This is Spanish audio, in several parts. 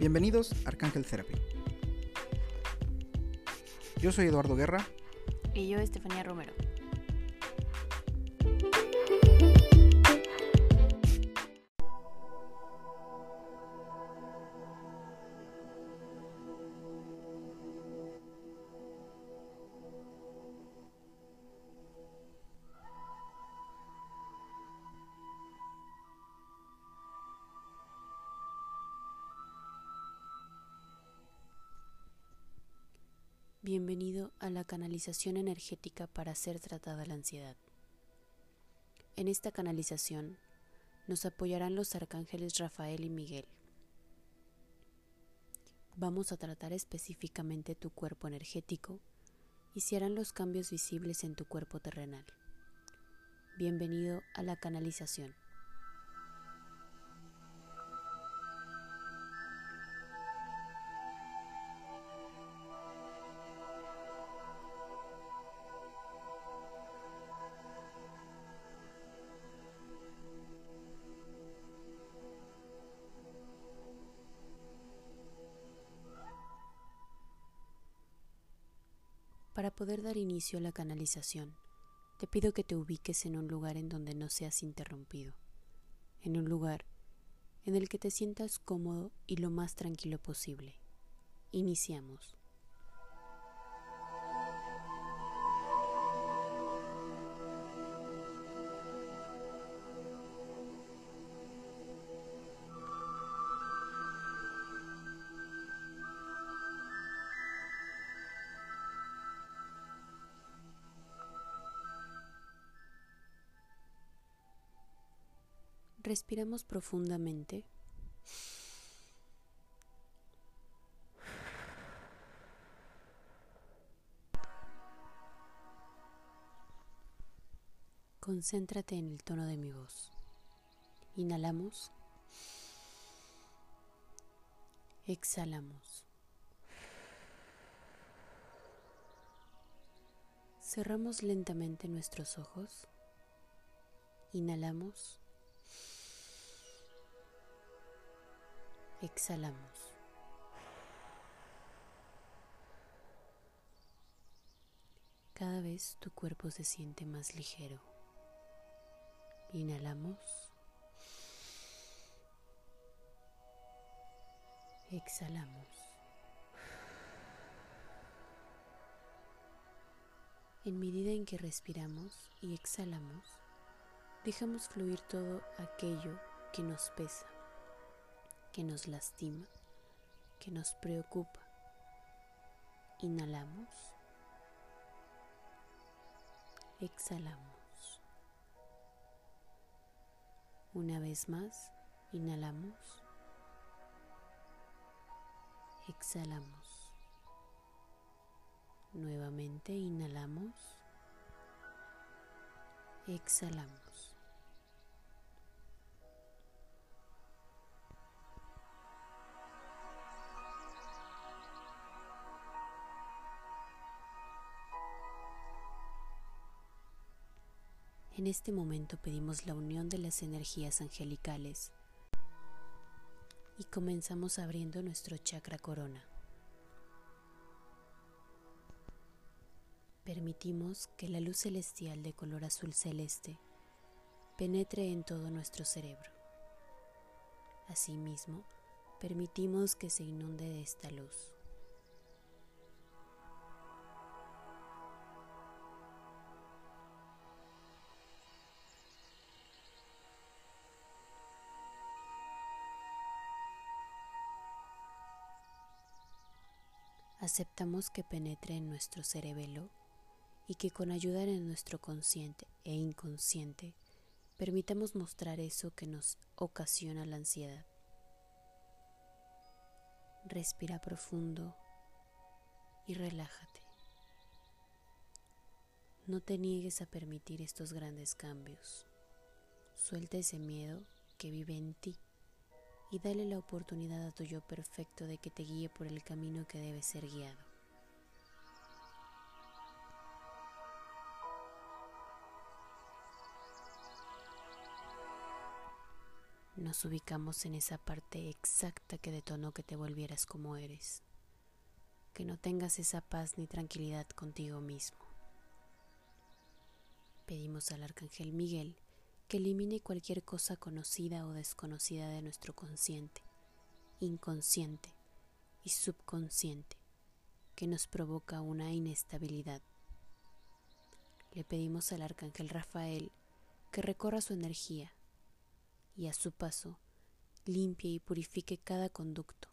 Bienvenidos a Arcángel Therapy. Yo soy Eduardo Guerra. Y yo, Estefanía Romero. Bienvenido a la canalización energética para ser tratada la ansiedad. En esta canalización nos apoyarán los arcángeles Rafael y Miguel. Vamos a tratar específicamente tu cuerpo energético y se harán los cambios visibles en tu cuerpo terrenal. Bienvenido a la canalización. Para poder dar inicio a la canalización, te pido que te ubiques en un lugar en donde no seas interrumpido, en un lugar en el que te sientas cómodo y lo más tranquilo posible. Iniciamos. Respiramos profundamente. Concéntrate en el tono de mi voz. Inhalamos. Exhalamos. Cerramos lentamente nuestros ojos. Inhalamos. Exhalamos. Cada vez tu cuerpo se siente más ligero. Inhalamos. Exhalamos. En medida en que respiramos y exhalamos, dejamos fluir todo aquello que nos pesa que nos lastima, que nos preocupa. Inhalamos. Exhalamos. Una vez más, inhalamos. Exhalamos. Nuevamente inhalamos. Exhalamos. En este momento pedimos la unión de las energías angelicales y comenzamos abriendo nuestro chakra corona. Permitimos que la luz celestial de color azul celeste penetre en todo nuestro cerebro. Asimismo, permitimos que se inunde de esta luz. Aceptamos que penetre en nuestro cerebelo y que con ayuda de nuestro consciente e inconsciente permitamos mostrar eso que nos ocasiona la ansiedad. Respira profundo y relájate. No te niegues a permitir estos grandes cambios. Suelta ese miedo que vive en ti y dale la oportunidad a tu yo perfecto de que te guíe por el camino que debe ser guiado. Nos ubicamos en esa parte exacta que detonó que te volvieras como eres, que no tengas esa paz ni tranquilidad contigo mismo. Pedimos al Arcángel Miguel que elimine cualquier cosa conocida o desconocida de nuestro consciente, inconsciente y subconsciente que nos provoca una inestabilidad. Le pedimos al Arcángel Rafael que recorra su energía y a su paso limpie y purifique cada conducto,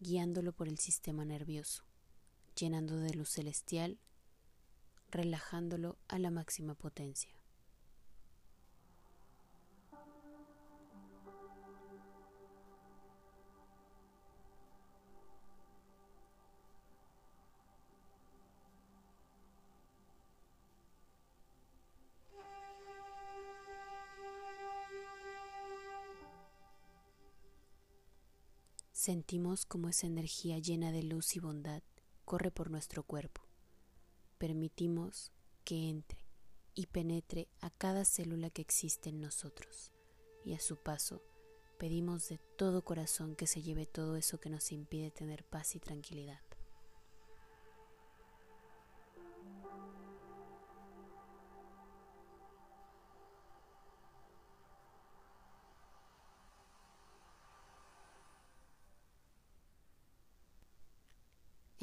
guiándolo por el sistema nervioso, llenando de luz celestial, relajándolo a la máxima potencia. Sentimos como esa energía llena de luz y bondad corre por nuestro cuerpo. Permitimos que entre y penetre a cada célula que existe en nosotros y a su paso pedimos de todo corazón que se lleve todo eso que nos impide tener paz y tranquilidad.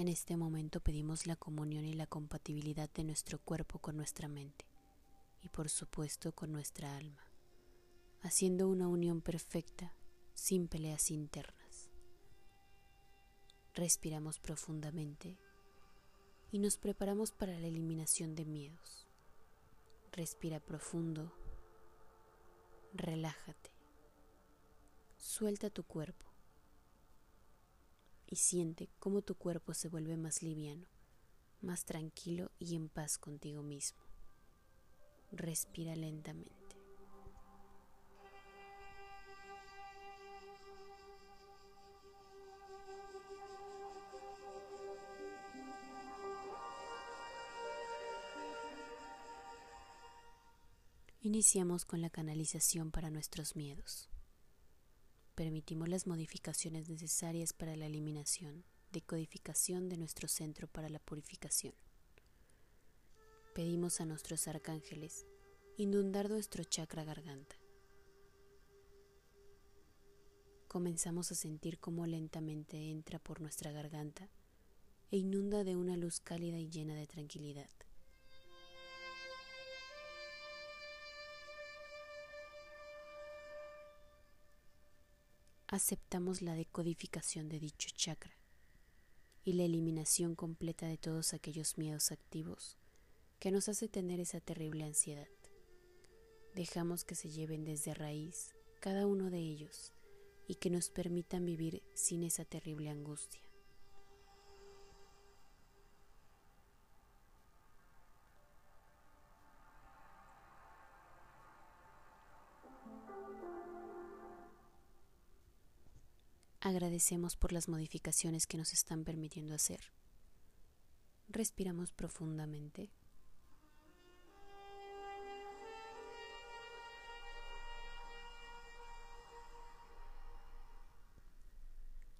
En este momento pedimos la comunión y la compatibilidad de nuestro cuerpo con nuestra mente y por supuesto con nuestra alma, haciendo una unión perfecta sin peleas internas. Respiramos profundamente y nos preparamos para la eliminación de miedos. Respira profundo, relájate, suelta tu cuerpo y siente cómo tu cuerpo se vuelve más liviano, más tranquilo y en paz contigo mismo. Respira lentamente. Iniciamos con la canalización para nuestros miedos permitimos las modificaciones necesarias para la eliminación, decodificación de nuestro centro para la purificación. Pedimos a nuestros arcángeles inundar nuestro chakra garganta. Comenzamos a sentir cómo lentamente entra por nuestra garganta e inunda de una luz cálida y llena de tranquilidad. Aceptamos la decodificación de dicho chakra y la eliminación completa de todos aquellos miedos activos que nos hace tener esa terrible ansiedad. Dejamos que se lleven desde raíz cada uno de ellos y que nos permitan vivir sin esa terrible angustia. Agradecemos por las modificaciones que nos están permitiendo hacer. Respiramos profundamente.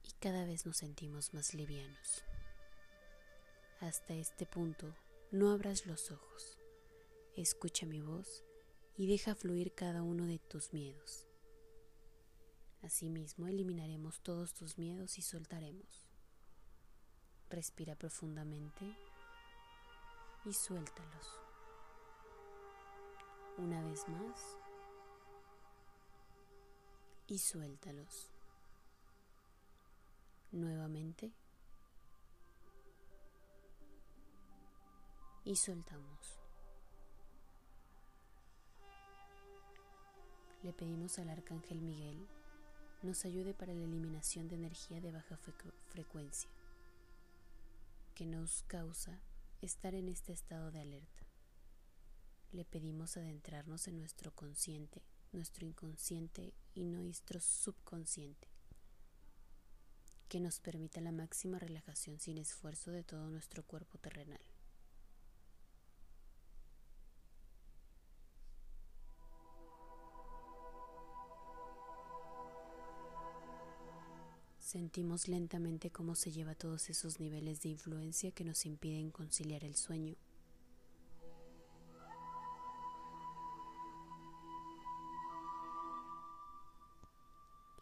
Y cada vez nos sentimos más livianos. Hasta este punto, no abras los ojos. Escucha mi voz y deja fluir cada uno de tus miedos. Asimismo, eliminaremos todos tus miedos y soltaremos. Respira profundamente y suéltalos. Una vez más y suéltalos. Nuevamente y soltamos. Le pedimos al Arcángel Miguel nos ayude para la eliminación de energía de baja frecuencia que nos causa estar en este estado de alerta. Le pedimos adentrarnos en nuestro consciente, nuestro inconsciente y nuestro subconsciente, que nos permita la máxima relajación sin esfuerzo de todo nuestro cuerpo terrenal. Sentimos lentamente cómo se lleva todos esos niveles de influencia que nos impiden conciliar el sueño.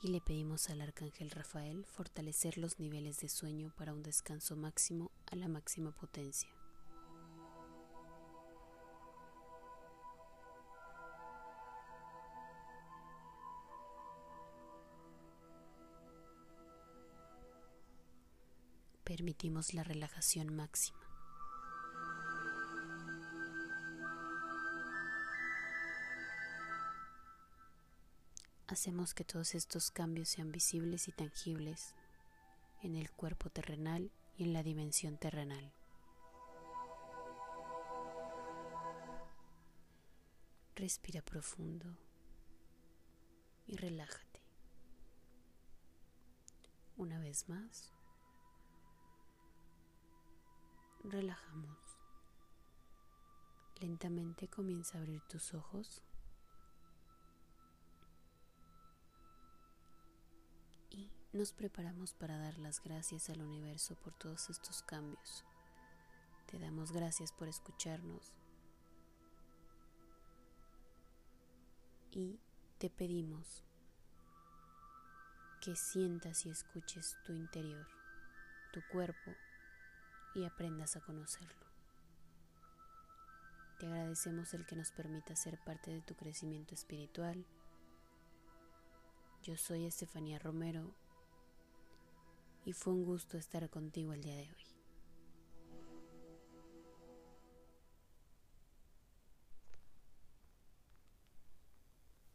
Y le pedimos al arcángel Rafael fortalecer los niveles de sueño para un descanso máximo a la máxima potencia. Permitimos la relajación máxima. Hacemos que todos estos cambios sean visibles y tangibles en el cuerpo terrenal y en la dimensión terrenal. Respira profundo y relájate. Una vez más. Relajamos. Lentamente comienza a abrir tus ojos y nos preparamos para dar las gracias al universo por todos estos cambios. Te damos gracias por escucharnos y te pedimos que sientas y escuches tu interior, tu cuerpo y aprendas a conocerlo. Te agradecemos el que nos permita ser parte de tu crecimiento espiritual. Yo soy Estefanía Romero y fue un gusto estar contigo el día de hoy.